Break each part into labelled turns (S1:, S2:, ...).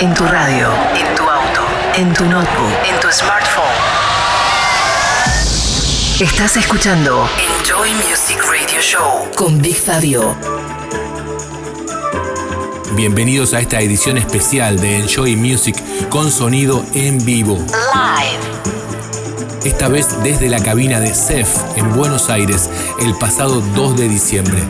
S1: En tu radio, en tu auto, en tu notebook, en tu smartphone. Estás escuchando Enjoy Music Radio Show con Big Fabio.
S2: Bienvenidos a esta edición especial de Enjoy Music con sonido en vivo.
S1: Live.
S2: Esta vez desde la cabina de CEF en Buenos Aires el pasado 2 de diciembre.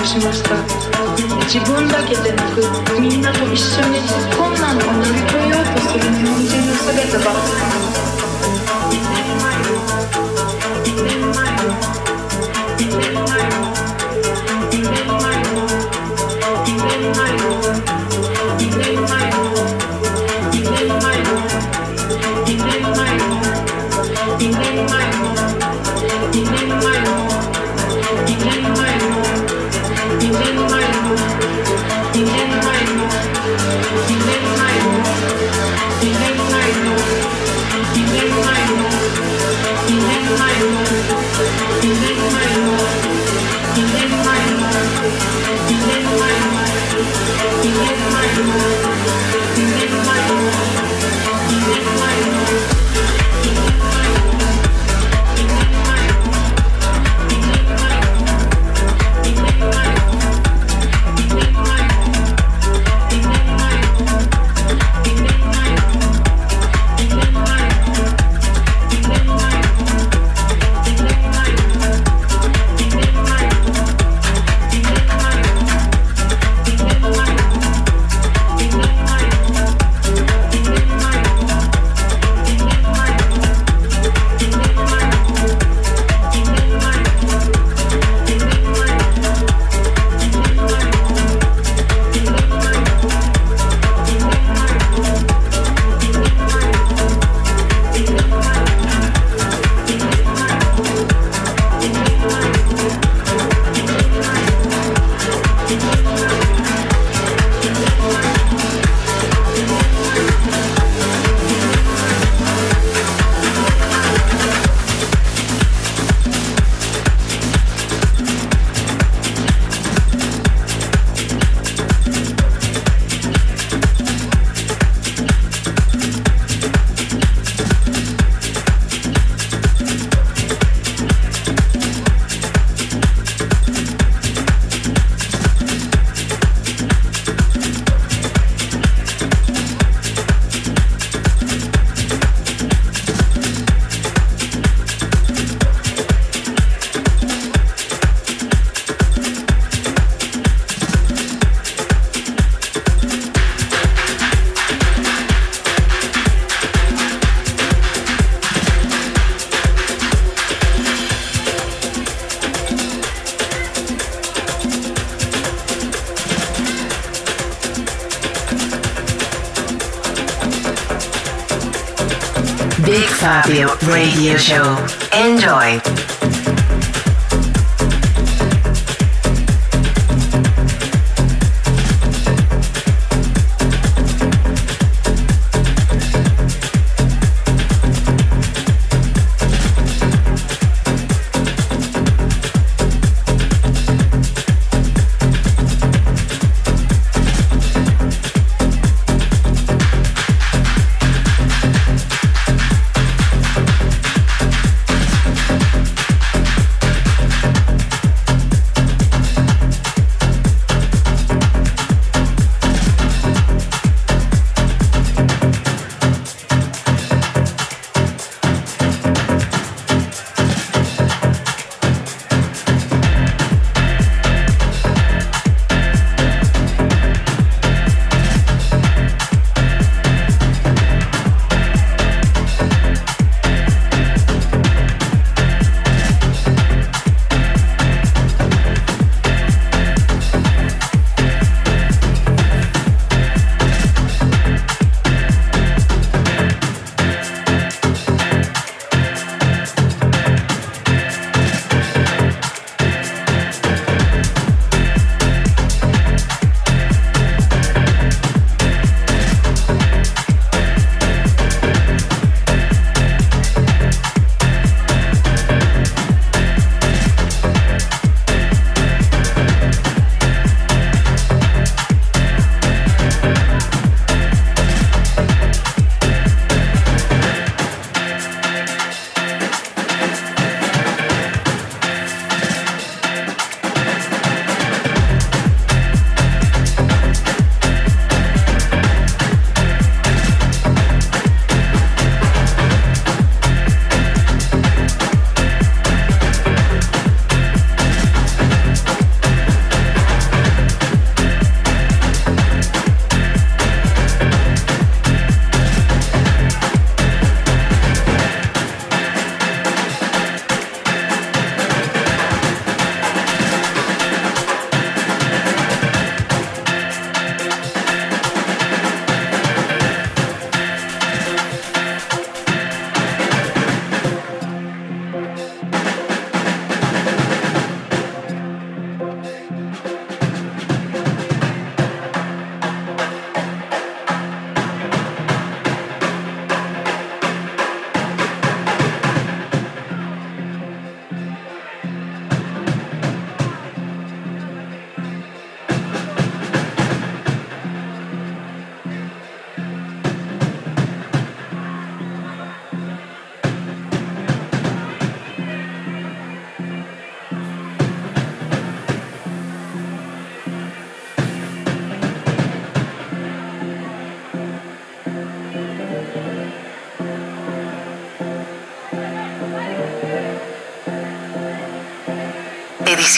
S3: をしま自分だけでなくみんなと一緒に困難を乗り越えようとする日本人の姿が。
S1: Radio Show. Enjoy.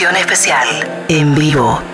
S1: Edición especial. En vivo.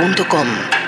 S1: tunoto.com.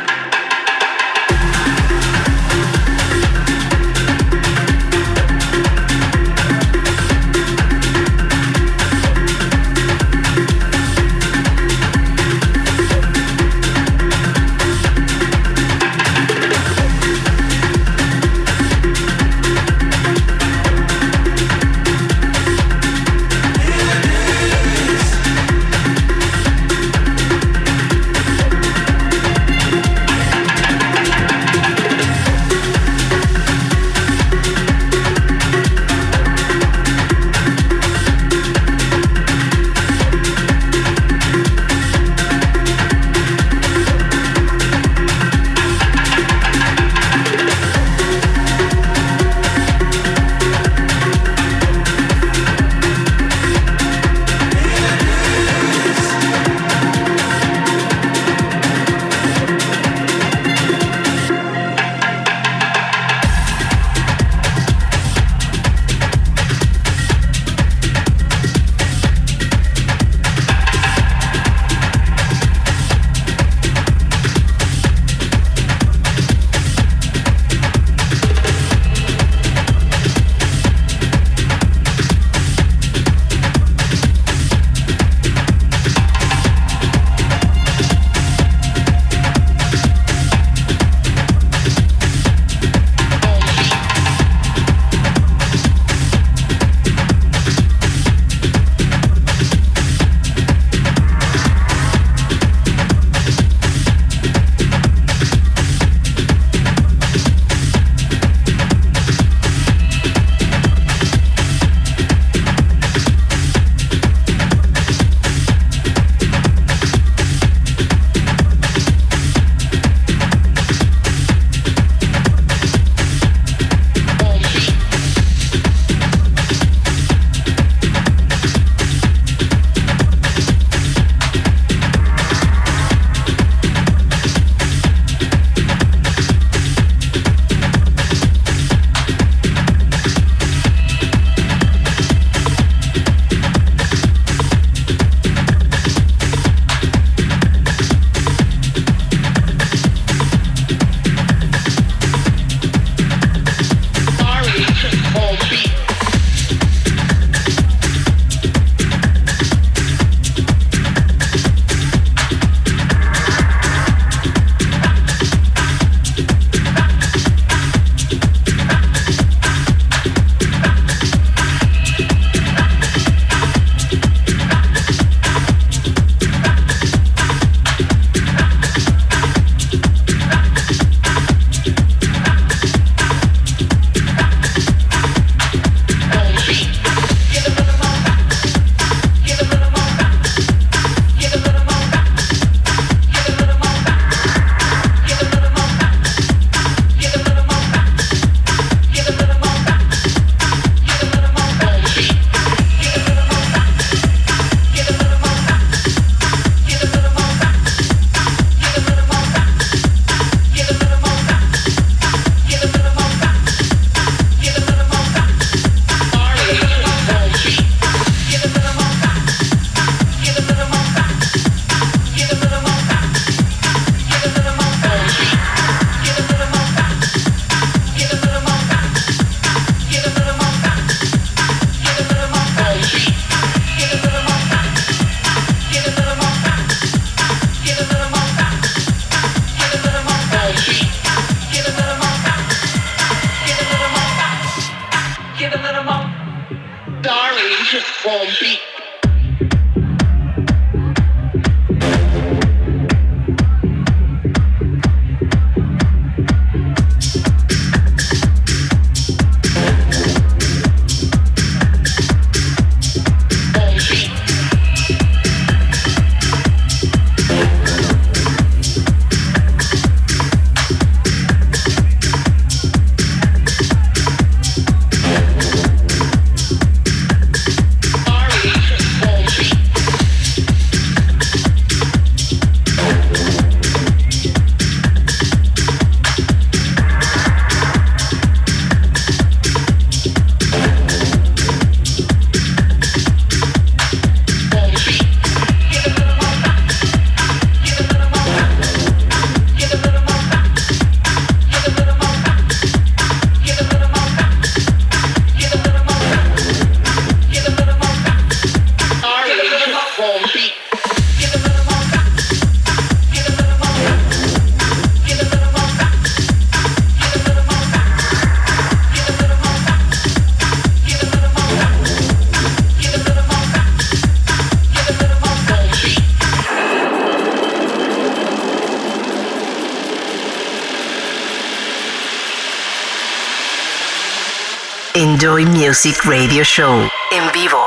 S1: Enjoy Music Radio Show. En vivo.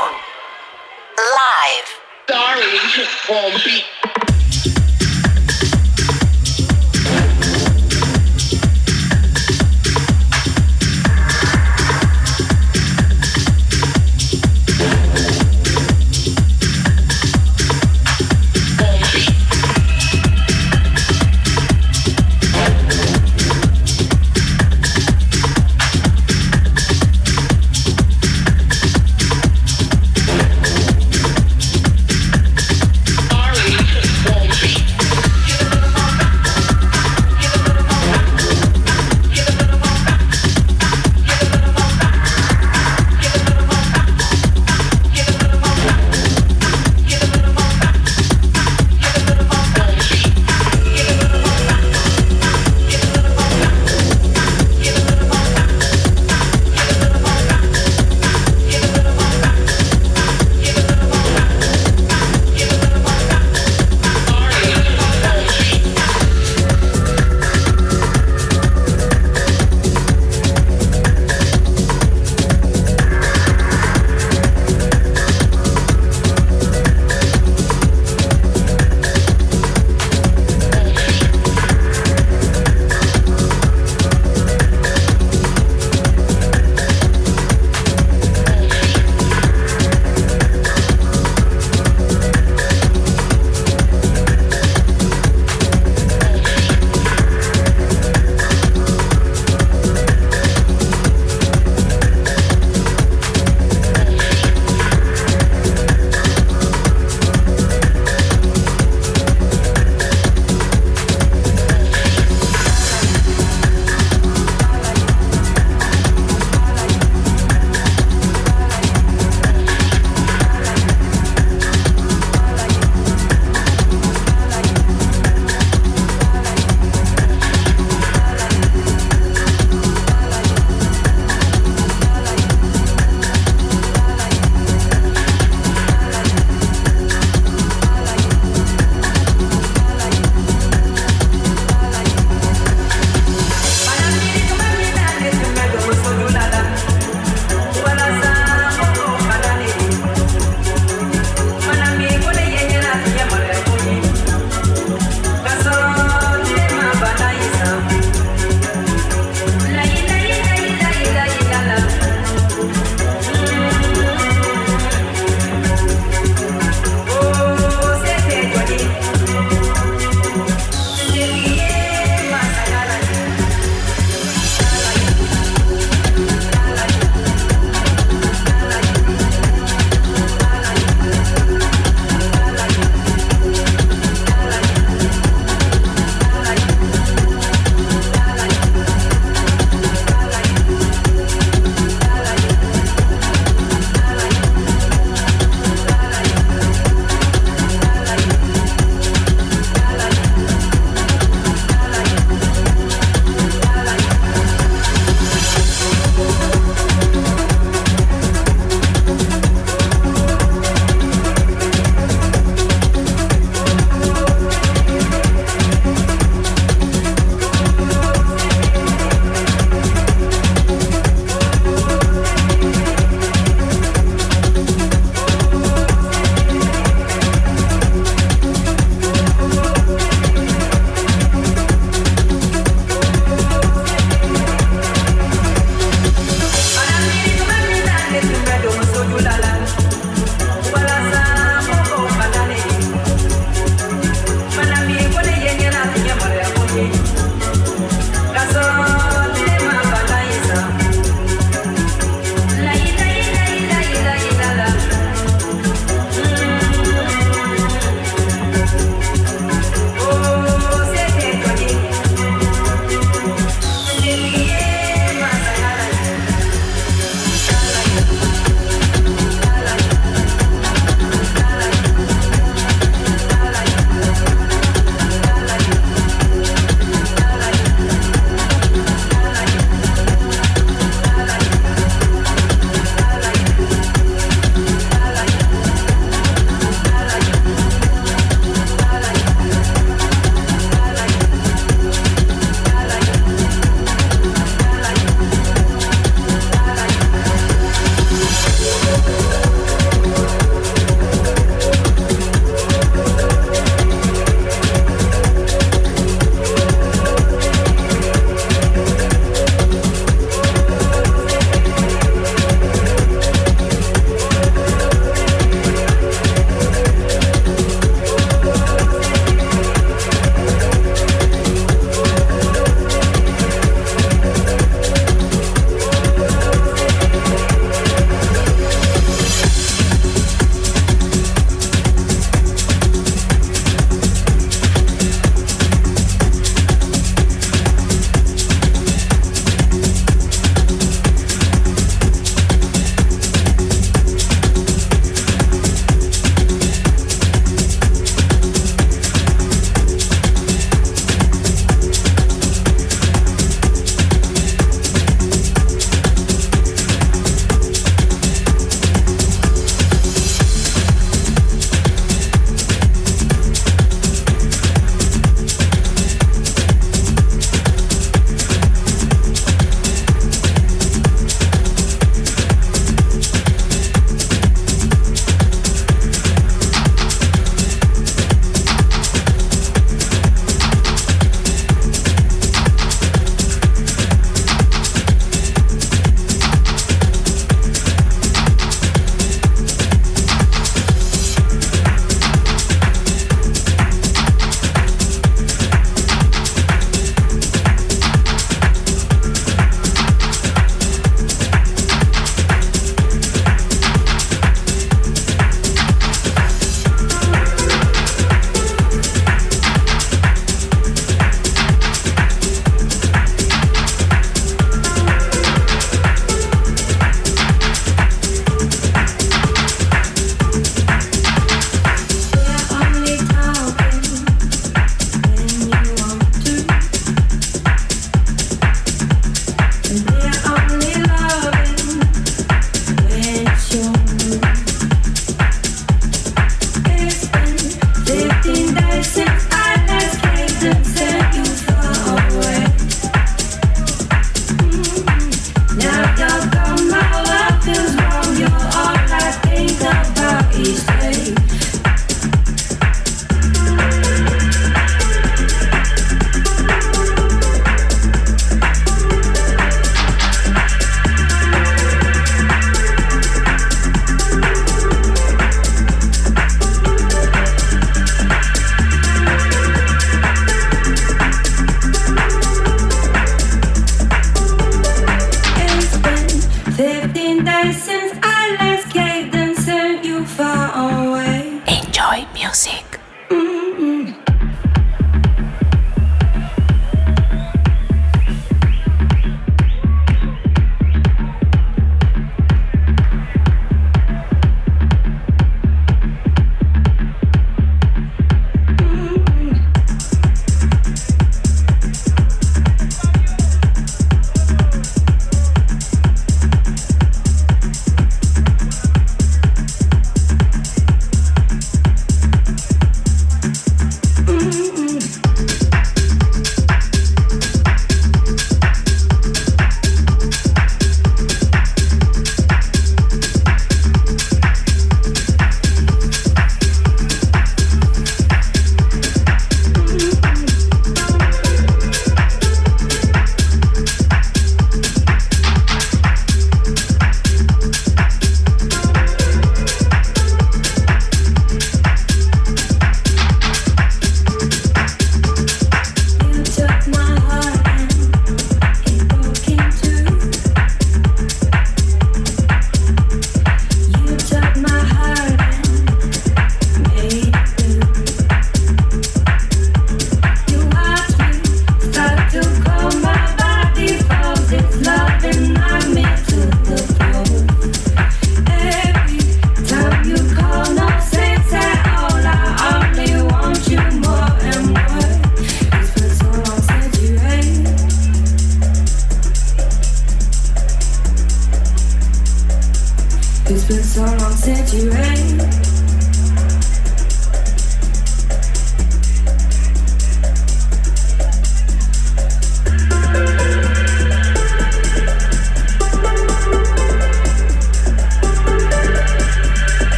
S1: Live.
S4: Darling,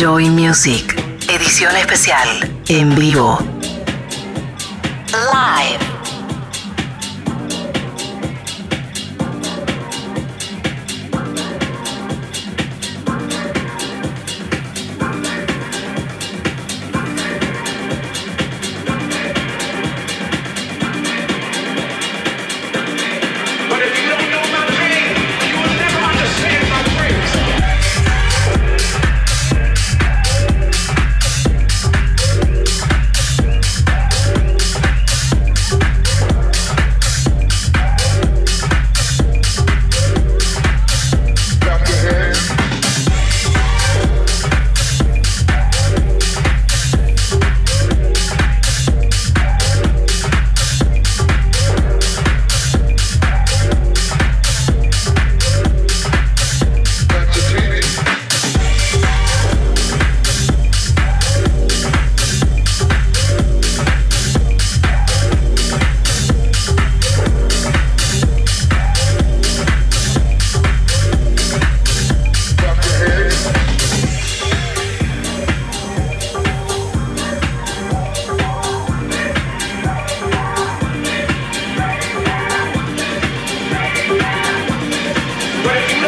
S1: Enjoy Music, edición especial, en vivo.
S4: Wait,